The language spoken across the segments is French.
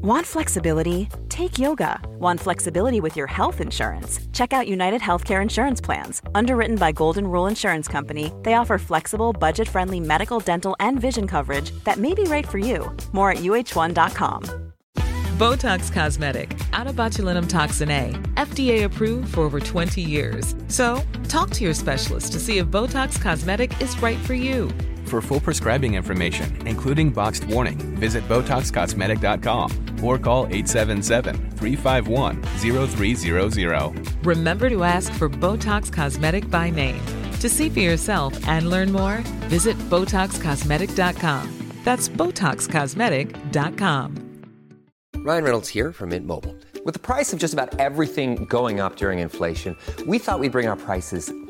Want flexibility? Take yoga. Want flexibility with your health insurance? Check out United Healthcare Insurance Plans. Underwritten by Golden Rule Insurance Company, they offer flexible, budget friendly medical, dental, and vision coverage that may be right for you. More at uh1.com. Botox Cosmetic, out of botulinum toxin A, FDA approved for over 20 years. So, talk to your specialist to see if Botox Cosmetic is right for you. For full prescribing information, including boxed warning, visit BotoxCosmetic.com or call 877-351-0300. Remember to ask for Botox Cosmetic by name. To see for yourself and learn more, visit BotoxCosmetic.com. That's BotoxCosmetic.com. Ryan Reynolds here from Mint Mobile. With the price of just about everything going up during inflation, we thought we'd bring our prices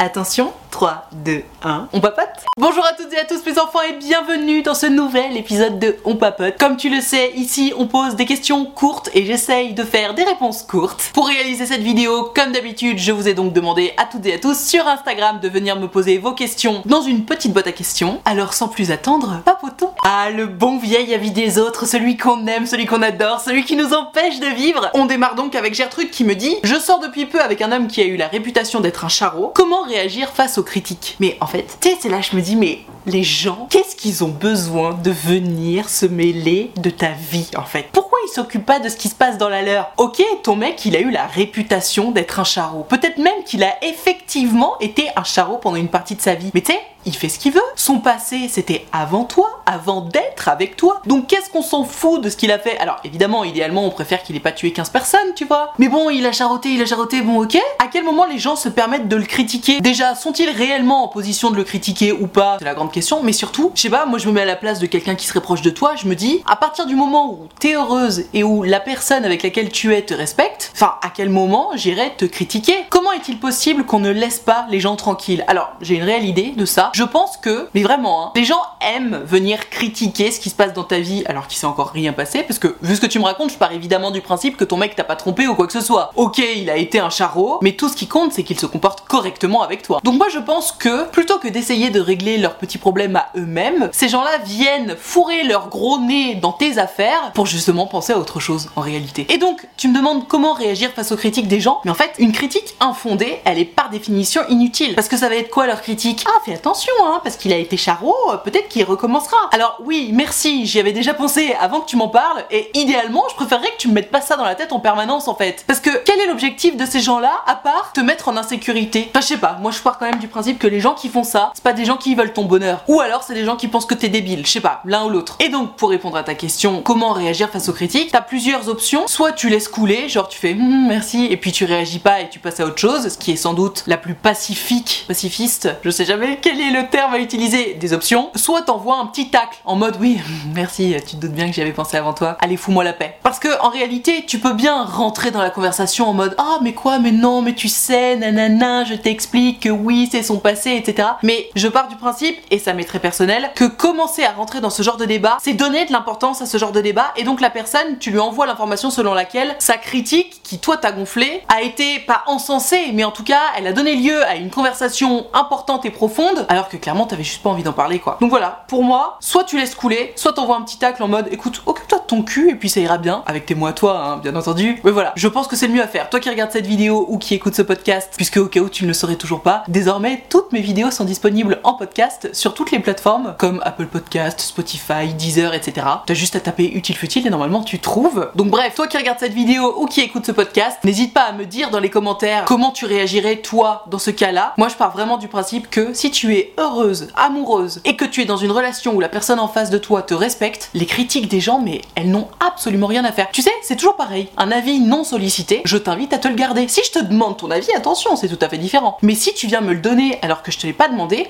Attention, 3, 2, 1, on papote Bonjour à toutes et à tous mes enfants et bienvenue dans ce nouvel épisode de On papote. Comme tu le sais, ici on pose des questions courtes et j'essaye de faire des réponses courtes. Pour réaliser cette vidéo, comme d'habitude, je vous ai donc demandé à toutes et à tous sur Instagram de venir me poser vos questions dans une petite boîte à questions. Alors sans plus attendre, papotons Ah, le bon vieil avis des autres, celui qu'on aime, celui qu'on adore, celui qui nous empêche de vivre On démarre donc avec Gertrude qui me dit « Je sors depuis peu avec un homme qui a eu la réputation d'être un charreau. Comment réagir face aux critiques. Mais en fait, tu sais, c'est là je me dis, mais les gens, qu'est-ce qu'ils ont besoin de venir se mêler de ta vie en fait? Pourquoi ils s'occupent pas de ce qui se passe dans la leur? Ok, ton mec, il a eu la réputation d'être un charreau. Peut-être même qu'il a effectivement été un charreau pendant une partie de sa vie. Mais tu sais, il fait ce qu'il veut. Son passé, c'était avant toi, avant d'être avec toi. Donc qu'est-ce qu'on s'en fout de ce qu'il a fait? Alors évidemment, idéalement, on préfère qu'il ait pas tué 15 personnes, tu vois. Mais bon, il a charroté, il a charroté, bon ok. À quel moment les gens se permettent de le critiquer? Déjà, sont-ils réellement en position de le critiquer ou pas? C'est la grande question. Mais surtout, je sais pas, moi je me mets à la place de quelqu'un qui serait proche de toi, je me dis, à partir du moment où t'es heureuse et où la personne avec laquelle tu es te respecte, enfin, à quel moment j'irai te critiquer? Comment est-il possible qu'on ne laisse pas les gens tranquilles? Alors, j'ai une réelle idée de ça. Je pense que, mais vraiment, hein, les gens aiment venir critiquer ce qui se passe dans ta vie alors qu'il s'est encore rien passé, parce que vu ce que tu me racontes, je pars évidemment du principe que ton mec t'a pas trompé ou quoi que ce soit. Ok, il a été un charreau, mais tout ce qui compte, c'est qu'il se comporte correctement avec toi. Donc moi, je pense que plutôt que d'essayer de régler leurs petits problèmes à eux-mêmes, ces gens-là viennent fourrer leur gros nez dans tes affaires pour justement penser à autre chose en réalité. Et donc, tu me demandes comment réagir face aux critiques des gens, mais en fait, une critique infondée, elle est par définition inutile, parce que ça va être quoi leur critique? Ah, fais attention, hein, parce qu'il a été charreau, peut-être qu'il recommencera. Alors oui, merci, j'y avais déjà pensé avant que tu m'en parles, et idéalement, je préférerais que tu me mettes pas ça dans la tête en permanence en fait. Parce que quel est l'objectif de ces gens-là, à part te mettre en insécurité? Enfin, je sais pas, moi je pars quand même du principe que les gens qui font ça, c'est pas des gens qui veulent ton bonheur. Ou alors c'est des gens qui pensent que t'es débile, je sais pas, l'un ou l'autre. Et donc, pour répondre à ta question, comment réagir face aux critiques, t'as plusieurs options. Soit tu laisses couler, genre tu fais Hum, merci, et puis tu réagis pas et tu passes à autre chose, ce qui est sans doute la plus pacifique, pacifiste, je sais jamais quel est le terme à utiliser, des options. Soit t'envoies un petit tacle en mode oui, merci, tu te doutes bien que j'y avais pensé avant toi, allez fous-moi la paix. Parce que en réalité, tu peux bien rentrer dans la conversation en mode ah mais quoi, mais non, mais tu sais, nanana, je t'explique que oui, c'est son passé, etc. Mais je pars du principe, et ça m'est très personnel, que commencer à rentrer dans ce genre de débat, c'est donner de l'importance à ce genre de débat, et donc la personne, tu lui envoies l'information selon laquelle sa critique, qui toi t'as gonflé, a été pas encensée, mais en tout cas, elle a donné lieu à une conversation importante et profonde, alors que clairement t'avais juste pas envie d'en parler quoi. Donc voilà, pour moi, soit tu laisses couler, soit t'envoies un petit tacle en mode écoute, occupe-toi cul et puis ça ira bien, avec tes mots à toi, hein, bien entendu. Mais voilà, je pense que c'est le mieux à faire. Toi qui regardes cette vidéo ou qui écoute ce podcast, puisque au cas où tu ne le saurais toujours pas, désormais toutes mes vidéos sont disponibles en podcast sur toutes les plateformes comme Apple Podcast, Spotify, Deezer, etc. T'as juste à taper utile futile et normalement tu trouves. Donc bref, toi qui regardes cette vidéo ou qui écoute ce podcast, n'hésite pas à me dire dans les commentaires comment tu réagirais toi dans ce cas-là. Moi je pars vraiment du principe que si tu es heureuse, amoureuse et que tu es dans une relation où la personne en face de toi te respecte, les critiques des gens, mais elles n'ont absolument rien à faire. Tu sais, c'est toujours pareil. Un avis non sollicité, je t'invite à te le garder. Si je te demande ton avis, attention, c'est tout à fait différent. Mais si tu viens me le donner alors que je te l'ai pas demandé,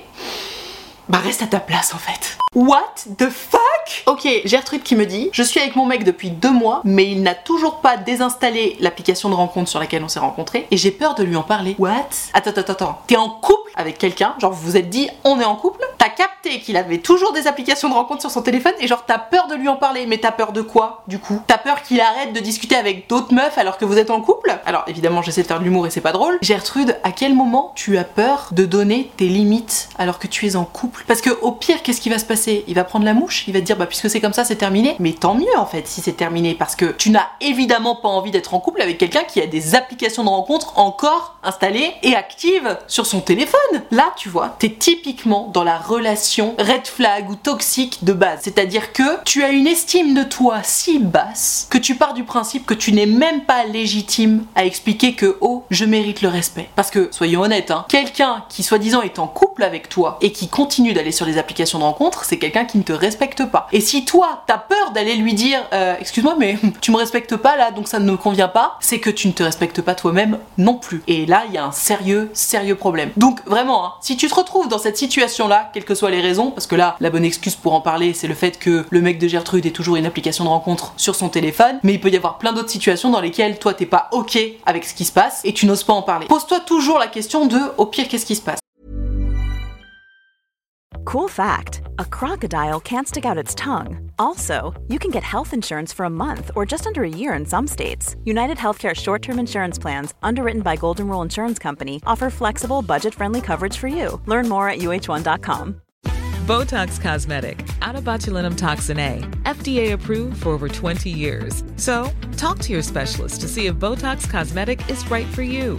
Bah reste à ta place en fait. What the fuck? Ok, Gertrude qui me dit Je suis avec mon mec depuis deux mois, mais il n'a toujours pas désinstallé l'application de rencontre sur laquelle on s'est rencontrés et j'ai peur de lui en parler. What? Attends, attends, attends. T'es en couple avec quelqu'un? Genre vous vous êtes dit on est en couple? T'as capté qu'il avait toujours des applications de rencontre sur son téléphone et genre t'as peur de lui en parler. Mais t'as peur de quoi du coup? T'as peur qu'il arrête de discuter avec d'autres meufs alors que vous êtes en couple? Alors évidemment j'essaie de faire de l'humour et c'est pas drôle. Gertrude, à quel moment tu as peur de donner tes limites alors que tu es en couple? Parce que au pire, qu'est-ce qui va se passer? Il va prendre la mouche, il va te dire bah puisque c'est comme ça, c'est terminé. Mais tant mieux en fait si c'est terminé parce que tu n'as évidemment pas envie d'être en couple avec quelqu'un qui a des applications de rencontre encore installées et actives sur son téléphone. Là, tu vois, t'es typiquement dans la relation red flag ou toxique de base. C'est-à-dire que tu as une estime de toi si basse que tu pars du principe que tu n'es même pas légitime à expliquer que oh, je mérite le respect. Parce que soyons honnêtes, hein, quelqu'un qui soi-disant est en couple avec toi et qui continue d'aller sur les applications de rencontre, c'est quelqu'un qui ne te respecte pas. Et si toi, t'as peur d'aller lui dire, euh, excuse-moi, mais tu me respectes pas là, donc ça ne me convient pas, c'est que tu ne te respectes pas toi-même non plus. Et là, il y a un sérieux, sérieux problème. Donc vraiment, hein, si tu te retrouves dans cette situation-là, quelles que soient les raisons, parce que là, la bonne excuse pour en parler, c'est le fait que le mec de Gertrude ait toujours une application de rencontre sur son téléphone, mais il peut y avoir plein d'autres situations dans lesquelles toi t'es pas ok avec ce qui se passe et tu n'oses pas en parler. Pose-toi toujours la question de, au pire, qu'est-ce qui se passe? Cool fact a crocodile can't stick out its tongue. Also, you can get health insurance for a month or just under a year in some states. United Healthcare short term insurance plans, underwritten by Golden Rule Insurance Company, offer flexible, budget friendly coverage for you. Learn more at uh1.com. Botox Cosmetic, out of botulinum toxin A, FDA approved for over 20 years. So, talk to your specialist to see if Botox Cosmetic is right for you.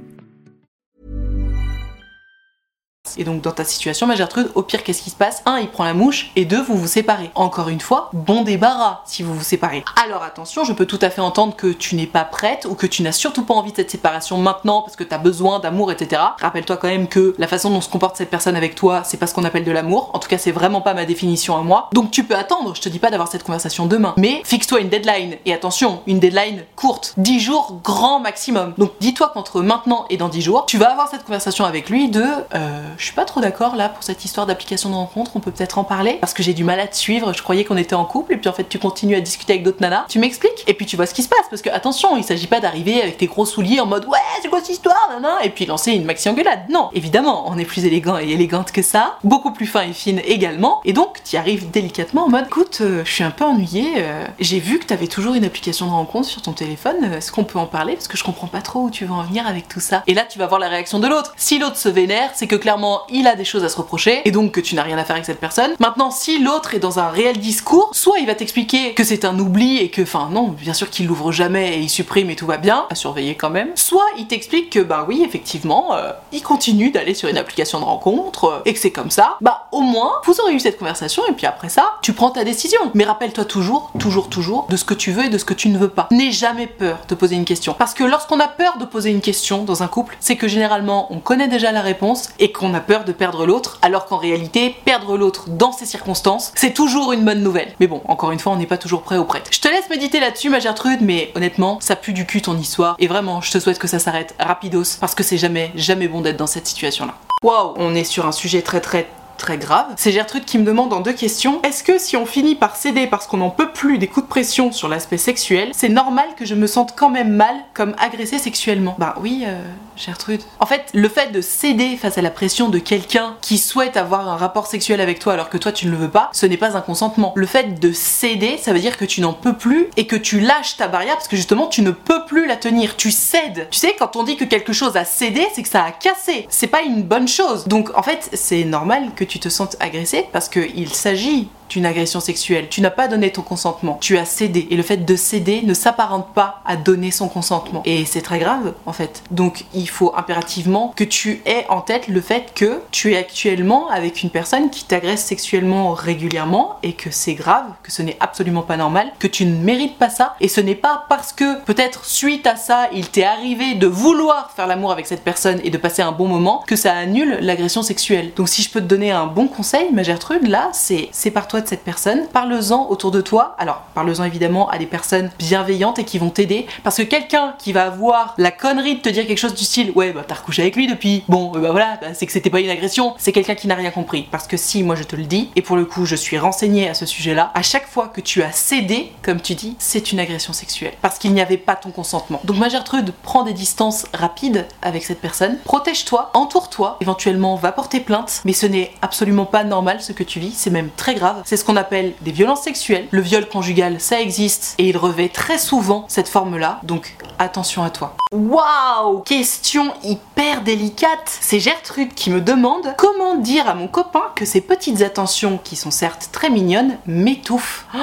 Et donc dans ta situation, ma Gertrude, au pire, qu'est-ce qui se passe? Un, il prend la mouche, et deux, vous vous séparez. Encore une fois, bon débarras si vous vous séparez. Alors attention, je peux tout à fait entendre que tu n'es pas prête ou que tu n'as surtout pas envie de cette séparation maintenant parce que tu as besoin d'amour, etc. Rappelle-toi quand même que la façon dont se comporte cette personne avec toi, c'est pas ce qu'on appelle de l'amour. En tout cas, c'est vraiment pas ma définition à moi. Donc tu peux attendre, je te dis pas d'avoir cette conversation demain, mais fixe-toi une deadline. Et attention, une deadline courte, 10 jours grand maximum. Donc dis-toi qu'entre maintenant et dans 10 jours, tu vas avoir cette conversation avec lui de euh, je suis pas trop d'accord là pour cette histoire d'application de rencontre, on peut peut-être en parler parce que j'ai du mal à te suivre, je croyais qu'on était en couple et puis en fait tu continues à discuter avec d'autres nanas. Tu m'expliques Et puis tu vois ce qui se passe parce que attention, il s'agit pas d'arriver avec tes gros souliers en mode ouais, c'est quoi cette histoire nana et puis lancer une maxi engueulade. Non, évidemment, on est plus élégant et élégante que ça, beaucoup plus fin et fine également et donc tu arrives délicatement en mode écoute, euh, je suis un peu ennuyée, euh, j'ai vu que t'avais toujours une application de rencontre sur ton téléphone, euh, est-ce qu'on peut en parler parce que je comprends pas trop où tu veux en venir avec tout ça. Et là tu vas voir la réaction de l'autre. Si l'autre se vénère, c'est que clairement il a des choses à se reprocher et donc que tu n'as rien à faire avec cette personne. Maintenant, si l'autre est dans un réel discours, soit il va t'expliquer que c'est un oubli et que, enfin non, bien sûr qu'il l'ouvre jamais et il supprime et tout va bien, à surveiller quand même. Soit il t'explique que bah oui, effectivement, euh, il continue d'aller sur une application de rencontre euh, et que c'est comme ça. Bah au moins, vous aurez eu cette conversation et puis après ça, tu prends ta décision. Mais rappelle-toi toujours, toujours, toujours de ce que tu veux et de ce que tu ne veux pas. N'aie jamais peur de poser une question. Parce que lorsqu'on a peur de poser une question dans un couple, c'est que généralement on connaît déjà la réponse et qu'on a peur de perdre l'autre, alors qu'en réalité, perdre l'autre dans ces circonstances, c'est toujours une bonne nouvelle. Mais bon, encore une fois, on n'est pas toujours prêt ou prête. Je te laisse méditer là-dessus, ma Gertrude, mais honnêtement, ça pue du cul ton histoire. Et vraiment, je te souhaite que ça s'arrête rapidos, parce que c'est jamais, jamais bon d'être dans cette situation-là. Waouh, on est sur un sujet très très très grave. C'est Gertrude qui me demande en deux questions. Est-ce que si on finit par céder parce qu'on n'en peut plus des coups de pression sur l'aspect sexuel, c'est normal que je me sente quand même mal comme agressée sexuellement? Bah oui, euh, En fait, le fait de céder face à la pression de quelqu'un qui souhaite avoir un rapport sexuel avec toi alors que toi tu ne le veux pas, ce n'est pas un consentement. Le fait de céder, ça veut dire que tu n'en peux plus et que tu lâches ta barrière parce que justement tu ne peux plus la tenir. Tu cèdes. Tu sais, quand on dit que quelque chose a cédé, c'est que ça a cassé. C'est pas une bonne chose. Donc en fait, c'est normal que tu te sentes agressé parce qu'il s'agit d'une agression sexuelle. Tu n'as pas donné ton consentement, tu as cédé. Et le fait de céder ne s'apparente pas à donner son consentement. Et c'est très grave en fait. Donc il faut impérativement que tu aies en tête le fait que tu es actuellement avec une personne qui t'agresse sexuellement régulièrement et que c'est grave, que ce n'est absolument pas normal, que tu ne mérites pas ça. Et ce n'est pas parce que peut-être suite à ça, il t'est arrivé de vouloir faire l'amour avec cette personne et de passer un bon moment que ça annule l'agression sexuelle. Donc si je peux te donner un bon conseil, ma Gertrude, là, c'est sépare-toi de cette personne, parle-en autour de toi. Alors, parle-en évidemment à des personnes bienveillantes et qui vont t'aider. Parce que quelqu'un qui va avoir la connerie de te dire quelque chose du style Ouais, bah t'as recouché avec lui depuis. Bon, bah voilà, bah, c'est que c'était pas une agression. C'est quelqu'un qui n'a rien compris. Parce que si, moi je te le dis, et pour le coup, je suis renseignée à ce sujet-là, à chaque fois que tu as cédé, comme tu dis, c'est une agression sexuelle. Parce qu'il n'y avait pas ton consentement. Donc, ma Gertrude, prends des distances rapides avec cette personne. Protège-toi, entoure-toi, éventuellement va porter plainte. Mais ce n'est absolument pas normal ce que tu vis, c'est même très grave. C'est ce qu'on appelle des violences sexuelles. Le viol conjugal, ça existe et il revêt très souvent cette forme-là. Donc attention à toi. Waouh Question hyper délicate. C'est Gertrude qui me demande comment dire à mon copain que ces petites attentions, qui sont certes très mignonnes, m'étouffent. Oh,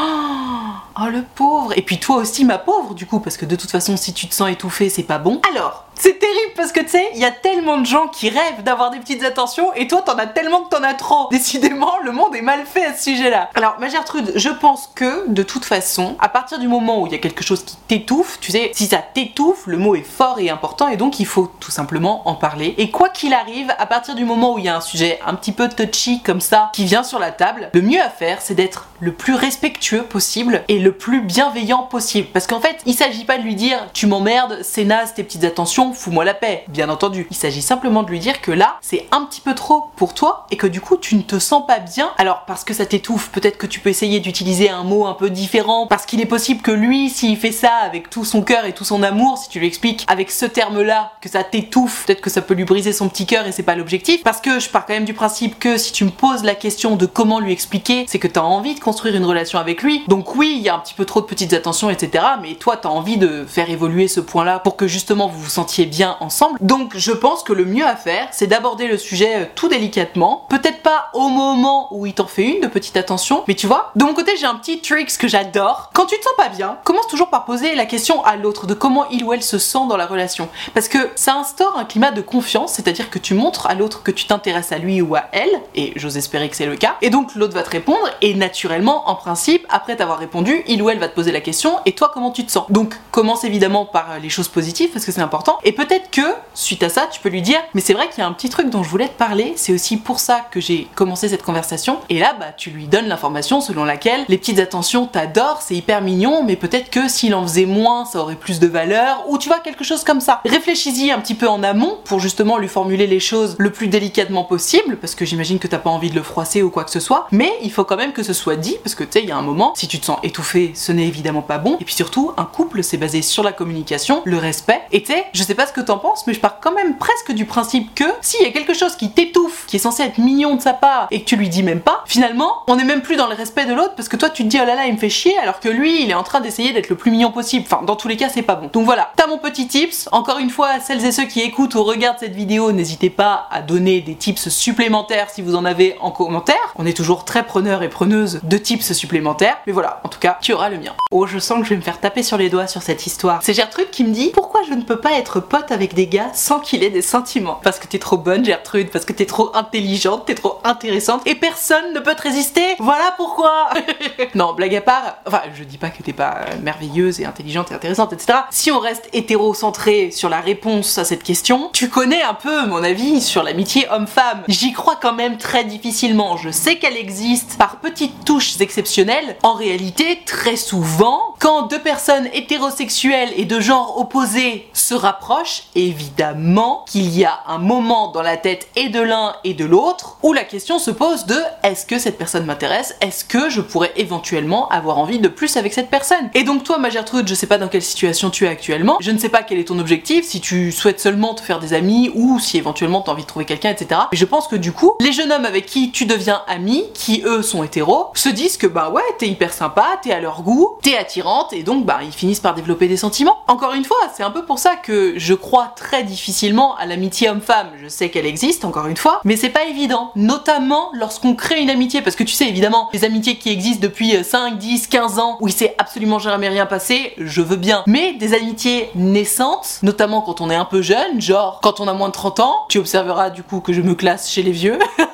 oh le pauvre Et puis toi aussi ma pauvre du coup, parce que de toute façon si tu te sens étouffé c'est pas bon. Alors, c'est terrible parce que tu sais, il y a tellement de gens qui rêvent d'avoir des petites attentions et toi t'en as tellement que t'en as trop. Décidément, le monde est mal fait à ce sujet-là. Alors, ma Gertrude, je pense que de toute façon, à partir du moment où il y a quelque chose qui t'étouffe, tu sais, si ça t'étouffe, le mot est fort et important et donc il faut tout simplement en parler. Et quoi qu'il arrive, à partir du moment où il y a un sujet un petit peu touchy comme ça qui vient sur la table, le mieux à faire c'est d'être le plus respectueux possible et le plus bienveillant possible. Parce qu'en fait, il s'agit pas de lui dire tu m'emmerdes, c'est naze tes petites attentions, fous-moi la paix, bien entendu. Il s'agit simplement de lui dire que là, c'est un petit peu trop pour toi et que du coup, tu ne te sens pas bien. Alors, parce que ça t'étouffe, peut-être que tu peux essayer d'utiliser un mot un peu différent, parce qu'il est possible que lui, s'il fait ça avec tout son cœur et tout son amour, si tu lui expliques avec ce terme-là que ça t'étouffe, peut-être que ça peut lui briser son petit cœur et c'est pas l'objectif. Parce que je pars quand même du principe que si tu me poses la question de comment lui expliquer, c'est que t'as envie de construire une relation avec lui. Donc oui, il y a un petit peu trop de petites attentions, etc. Mais toi, t'as envie de faire évoluer ce point-là pour que justement vous vous sentiez bien ensemble. Donc je pense que le mieux à faire, c'est d'aborder le sujet euh, tout délicatement. Peut-être pas au moment où il t'en fait une de petite attention, mais tu vois, de mon côté j'ai un petit trick que j'adore. Quand tu te sens pas bien, commence toujours par poser la question à l'autre de comment il ou elle se sent dans la relation. Parce que ça instaure un climat de confiance, c'est-à-dire que tu montres à l'autre que tu t'intéresses à lui ou à elle, et j'ose espérer que c'est le cas, et donc l'autre va te répondre, et naturellement, en principe, après t'avoir répondu, il ou elle va te poser la question, et toi comment tu te sens? Donc commence évidemment par euh, les choses positives, parce que c'est important, et peut-être que, suite à ça, tu peux lui dire, mais c'est vrai qu'il y a un petit truc dont je voulais te parler, c'est aussi pour ça que j'ai commencé cette conversation, et là, bah, tu lui donnes l'information selon laquelle les petites attentions t'adorent, c'est hyper mignon, mais peut-être que s'il en faisait moins, ça aurait plus de valeur, ou tu vois, quelque chose comme ça. Réfléchis-y un petit peu en amont pour justement lui formuler les choses le plus délicatement possible, parce que j'imagine que t'as pas envie de le froisser ou quoi que ce soit, mais il faut quand même que ce soit dit, parce que tu sais, il y a un moment, si tu te sens étouffé, ce n'est évidemment pas bon, et puis surtout, un couple, c'est basé sur la communication, le respect, et tu sais, je sais pas ce que t'en penses, mais je pars quand même presque du principe que s'il y a quelque chose qui t'étouffe, qui est censé être mignon de sa part, et que tu lui dis même pas, finalement, on est même plus dans le respect de l'autre, parce que toi tu te dis oh là là, il me fait chier, alors que lui, il est en train d'essayer d'être le plus mignon possible. Enfin, dans tous les cas, c'est pas bon. Donc voilà, t'as mon petit tips. Encore une fois, celles et ceux qui écoutent ou regardent cette vidéo, n'hésitez pas à donner des tips supplémentaires si vous en avez en commentaire. On est toujours très preneurs et preneuses de tips supplémentaires. Mais voilà, en tout cas, tu auras le mien. Oh, je sens que je vais me faire taper sur les doigts sur cette histoire. C'est Gertrude qui me dit pourquoi je ne peux pas être pote avec des gars sans qu'il ait des sentiments. Parce que t'es trop bonne, Gertrude, parce que t'es trop intelligente, t'es trop intéressante et personne ne peut te résister. Voilà pourquoi. non, blague à part, enfin, je dis pas que t'es pas merveilleuse et intelligente et intéressante, etc. Si on reste hétérocentré sur la réponse à cette question, tu connais un peu mon avis sur l'amitié homme-femme. J'y crois quand même très difficilement. Je sais qu'elle existe par petites touches exceptionnelles. En réalité, très souvent, quand deux personnes hétérosexuelles et de genre opposé se rapprochent, évidemment qu'il y a un moment dans la tête et de l'un et de l'autre où la question se pose de est-ce que cette personne m'intéresse? Est-ce que je pourrais éventuellement avoir envie de plus avec cette personne? Et donc toi, ma Gertrude, je sais pas dans quelle situation tu es actuellement, je ne sais pas quel est ton objectif, si tu souhaites seulement te faire des amis ou si éventuellement tu as envie de trouver quelqu'un, etc. Mais je pense que du coup, les jeunes hommes avec qui tu deviens ami, qui eux sont hétéros, se disent que bah ouais, t'es hyper sympa, t'es à leur goût, t'es attirante et donc bah ils finissent par développer des sentiments. Encore une fois, c'est un peu pour ça que je crois très difficilement à l'amitié homme-femme. Je sais qu'elle existe, encore une fois, mais c'est pas évident, notamment lorsqu'on crée une amitié, parce que tu sais évidemment, les amitiés qui existent depuis 5, 10, 15 ans, où il s'est absolument jamais rien passé, je veux bien. Mais des amitiés naissantes, notamment quand on est un peu jeune, genre quand on a moins de 30 ans, tu observeras du coup que je me classe chez les vieux.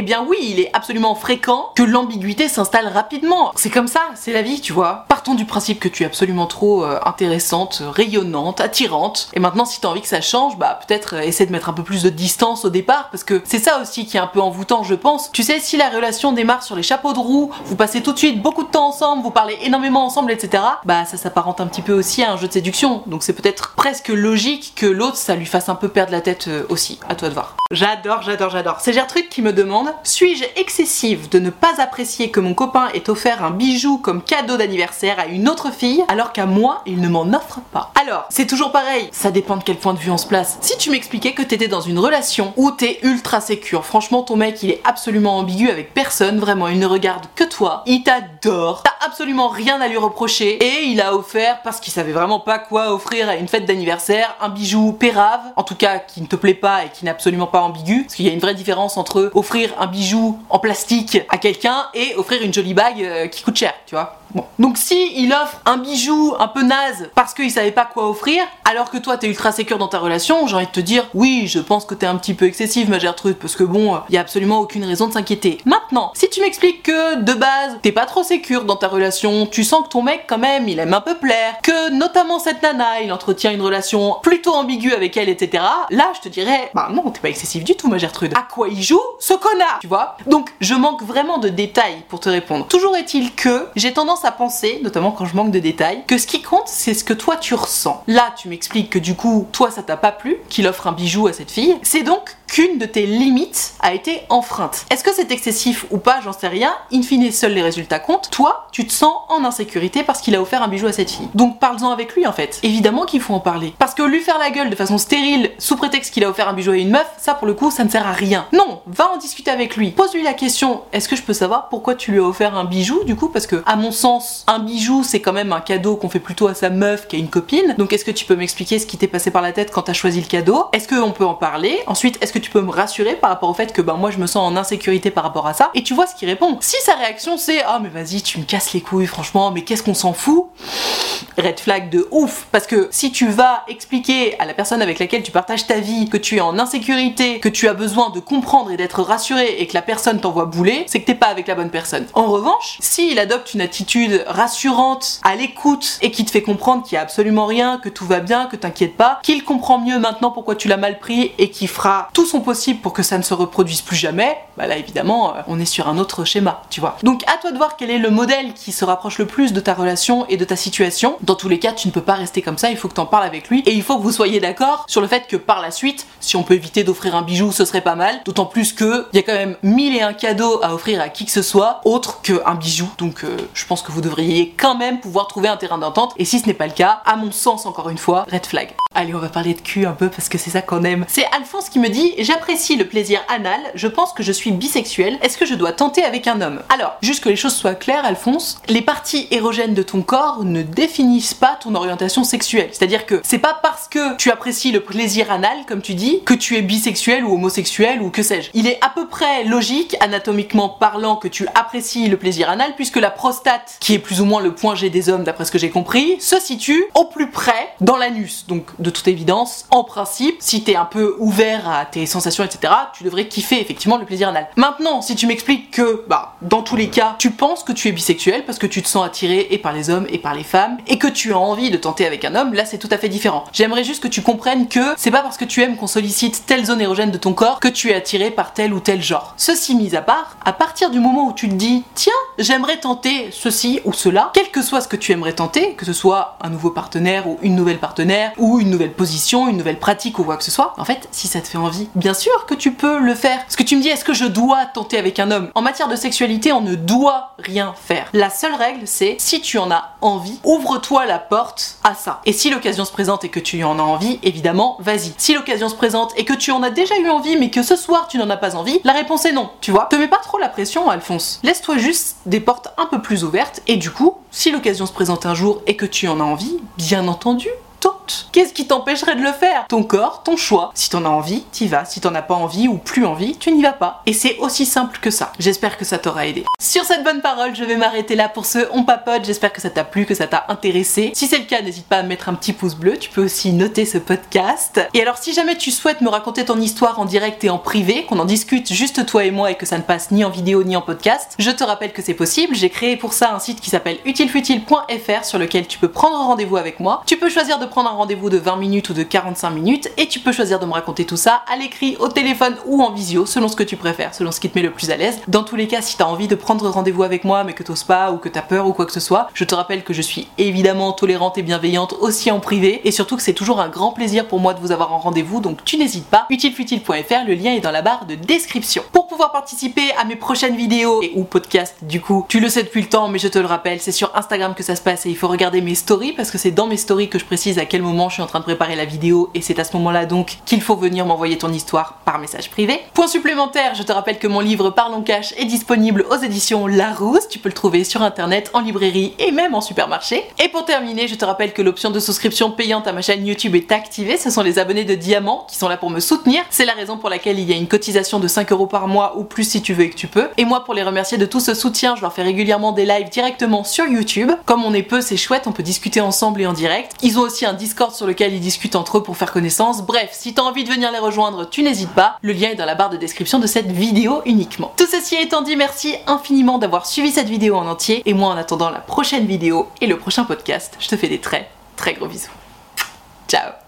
Eh bien oui, il est absolument fréquent que l'ambiguïté s'installe rapidement. C'est comme ça, c'est la vie, tu vois. Partons du principe que tu es absolument trop euh, intéressante, rayonnante, attirante. Et maintenant, si t'as envie que ça change, bah peut-être euh, essaie de mettre un peu plus de distance au départ, parce que c'est ça aussi qui est un peu envoûtant, je pense. Tu sais, si la relation démarre sur les chapeaux de roue, vous passez tout de suite beaucoup de temps ensemble, vous parlez énormément ensemble, etc. Bah ça s'apparente un petit peu aussi à un jeu de séduction. Donc c'est peut-être presque logique que l'autre, ça lui fasse un peu perdre la tête euh, aussi. À toi de voir. J'adore, j'adore, j'adore. C'est Gertrude qui me demande suis-je excessive de ne pas apprécier que mon copain ait offert un bijou comme cadeau d'anniversaire à une autre fille alors qu'à moi il ne m'en offre pas? Alors, c'est toujours pareil, ça dépend de quel point de vue on se place. Si tu m'expliquais que t'étais dans une relation où t'es ultra sécure, franchement ton mec il est absolument ambigu avec personne, vraiment il ne regarde que toi, il t'adore, t'as absolument rien à lui reprocher et il a offert parce qu'il savait vraiment pas quoi offrir à une fête d'anniversaire un bijou pérave, en tout cas qui ne te plaît pas et qui n'est absolument pas ambigu, parce qu'il y a une vraie différence entre offrir un bijou en plastique à quelqu'un et offrir une jolie bague euh, qui coûte cher, tu vois. Bon. Donc si il offre un bijou un peu naze parce qu'il savait pas quoi offrir, alors que toi t'es ultra sécure dans ta relation, j'ai envie de te dire oui, je pense que t'es un petit peu excessive ma Gertrude parce que bon, il y a absolument aucune raison de s'inquiéter. Maintenant, si tu m'expliques que de base t'es pas trop sécure dans ta relation, tu sens que ton mec quand même il aime un peu plaire, que notamment cette nana il entretient une relation plutôt ambiguë avec elle, etc. Là je te dirais bah non t'es pas excessive du tout ma Gertrude. À quoi il joue ce connard, tu vois? Donc je manque vraiment de détails pour te répondre. Toujours est-il que j'ai tendance à penser, notamment quand je manque de détails, que ce qui compte, c'est ce que toi tu ressens. Là, tu m'expliques que du coup, toi, ça t'a pas plu qu'il offre un bijou à cette fille. C'est donc qu'une de tes limites a été enfreinte. Est-ce que c'est excessif ou pas, j'en sais rien. In fine, seuls les résultats comptent. Toi, tu te sens en insécurité parce qu'il a offert un bijou à cette fille. Donc parle-en avec lui en fait. Évidemment qu'il faut en parler. Parce que lui faire la gueule de façon stérile sous prétexte qu'il a offert un bijou à une meuf, ça pour le coup, ça ne sert à rien. Non, va en discuter avec lui. Pose-lui la question, est-ce que je peux savoir pourquoi tu lui as offert un bijou du coup? Parce que à mon sens, un bijou c'est quand même un cadeau qu'on fait plutôt à sa meuf qu'à une copine. Donc est-ce que tu peux m'expliquer ce qui t'est passé par la tête quand t'as choisi le cadeau? Est-ce qu'on peut en parler? Ensuite, est-ce que tu peux me rassurer par rapport au fait que ben moi je me sens en insécurité par rapport à ça Et tu vois ce qu'il répond. Si sa réaction c'est ah mais vas-y tu me casses les couilles franchement mais qu'est-ce qu'on s'en fout? Red flag de ouf parce que si tu vas expliquer à la personne avec laquelle tu partages ta vie que tu es en insécurité, que tu as besoin de comprendre et d'être rassuré et que la personne t'envoie bouler, c'est que t'es pas avec la bonne personne. En revanche, s'il adopte une attitude rassurante, à l'écoute et qui te fait comprendre qu'il y a absolument rien, que tout va bien, que t'inquiètes pas, qu'il comprend mieux maintenant pourquoi tu l'as mal pris et qui fera tout son possible pour que ça ne se reproduise plus jamais, bah là évidemment euh, on est sur un autre schéma, tu vois. Donc à toi de voir quel est le modèle qui se rapproche le plus de ta relation et de ta situation. Dans tous les cas, tu ne peux pas rester comme ça, il faut que t'en parles avec lui et il faut que vous soyez d'accord sur le fait que par la suite, si on peut éviter d'offrir un bijou, ce serait pas mal. D'autant plus que il y a quand même mille et un cadeaux à offrir à qui que ce soit autre qu'un bijou. Donc euh, je pense que vous devriez quand même pouvoir trouver un terrain d'entente. Et si ce n'est pas le cas, à mon sens encore une fois, red flag. Allez, on va parler de cul un peu parce que c'est ça qu'on aime. C'est Alphonse qui me dit J'apprécie le plaisir anal, je pense que je suis bisexuel, est-ce que je dois tenter avec un homme? Alors, juste que les choses soient claires, Alphonse, les parties érogènes de ton corps ne définissent pas ton orientation sexuelle. C'est-à-dire que c'est pas parce que tu apprécies le plaisir anal, comme tu dis, que tu es bisexuel ou homosexuel ou que sais-je. Il est à peu près logique, anatomiquement parlant, que tu apprécies le plaisir anal, puisque la prostate, qui est plus ou moins le point G des hommes d'après ce que j'ai compris, se situe au plus près dans l'anus. Donc, de toute évidence, en principe, si t'es un peu ouvert à tes sensations, etc., tu devrais kiffer effectivement le plaisir anal. Maintenant, si tu m'expliques que, bah, dans tous les cas, tu penses que tu es bisexuel parce que tu te sens attiré et par les hommes et par les femmes, et que tu as envie de tenter avec un homme, là c'est tout à fait différent. J'aimerais juste que tu comprennes que c'est pas parce que tu aimes qu'on sollicite telle zone érogène de ton corps que tu es attiré par tel ou tel genre. Ceci mis à part, à partir du moment où tu te dis, tiens, j'aimerais tenter ceci ou cela, quel que soit ce que tu aimerais tenter, que ce soit un nouveau partenaire ou une nouvelle partenaire ou une nouvelle position, une nouvelle pratique ou quoi que ce soit, en fait, si ça te fait envie, bien sûr que tu peux le faire. Parce que tu me dis, est-ce que je dois tenter avec un homme? En matière de sexualité, on ne doit rien faire. La seule règle, c'est si tu en as envie, ouvre-toi la porte à ça. Et si l'occasion se présente et que tu en as envie, évidemment, vas-y. Si l'occasion se présente et que tu en as déjà eu envie, mais que ce soir tu n'en as pas envie, la réponse est non, tu vois? Te mets pas trop la pression, Alphonse. Laisse-toi juste des portes un peu plus ouvertes et du coup, si l'occasion se présente un jour et que tu en as envie, bien entendu, Qu'est-ce qui t'empêcherait de le faire? Ton corps, ton choix. Si t'en as envie, t'y vas. Si t'en as pas envie ou plus envie, tu n'y vas pas. Et c'est aussi simple que ça. J'espère que ça t'aura aidé. Sur cette bonne parole, je vais m'arrêter là pour ce On Papote. J'espère que ça t'a plu, que ça t'a intéressé. Si c'est le cas, n'hésite pas à mettre un petit pouce bleu. Tu peux aussi noter ce podcast. Et alors, si jamais tu souhaites me raconter ton histoire en direct et en privé, qu'on en discute juste toi et moi et que ça ne passe ni en vidéo ni en podcast, je te rappelle que c'est possible. J'ai créé pour ça un site qui s'appelle utilefutile.fr sur lequel tu peux prendre rendez-vous avec moi. Tu peux choisir de prendre un rendez-vous de 20 minutes ou de 45 minutes et tu peux choisir de me raconter tout ça à l'écrit, au téléphone ou en visio, selon ce que tu préfères, selon ce qui te met le plus à l'aise. Dans tous les cas, si tu as envie de prendre rendez-vous avec moi mais que t'oses pas ou que t'as peur ou quoi que ce soit, je te rappelle que je suis évidemment tolérante et bienveillante aussi en privé et surtout que c'est toujours un grand plaisir pour moi de vous avoir en rendez-vous donc tu n'hésites pas. utilefutile.fr, le lien est dans la barre de description. Participer à mes prochaines vidéos et ou podcasts du coup, tu le sais depuis le temps mais je te le rappelle, c'est sur Instagram que ça se passe et il faut regarder mes stories parce que c'est dans mes stories que je précise à quel moment je suis en train de préparer la vidéo et c'est à ce moment-là donc qu'il faut venir m'envoyer ton histoire par message privé. Point supplémentaire, je te rappelle que mon livre Parlons Cash est disponible aux éditions Larousse, tu peux le trouver sur internet, en librairie et même en supermarché. Et pour terminer, je te rappelle que l'option de souscription payante à ma chaîne YouTube est activée, ce sont les abonnés de Diamant qui sont là pour me soutenir, c'est la raison pour laquelle il y a une cotisation de 5 euros par ou plus si tu veux et que tu peux. Et moi pour les remercier de tout ce soutien, je leur fais régulièrement des lives directement sur YouTube. Comme on est peu, c'est chouette, on peut discuter ensemble et en direct. Ils ont aussi un Discord sur lequel ils discutent entre eux pour faire connaissance. Bref, si t'as envie de venir les rejoindre, tu n'hésites pas. Le lien est dans la barre de description de cette vidéo uniquement. Tout ceci étant dit, merci infiniment d'avoir suivi cette vidéo en entier. Et moi, en attendant la prochaine vidéo et le prochain podcast, je te fais des très très gros bisous. Ciao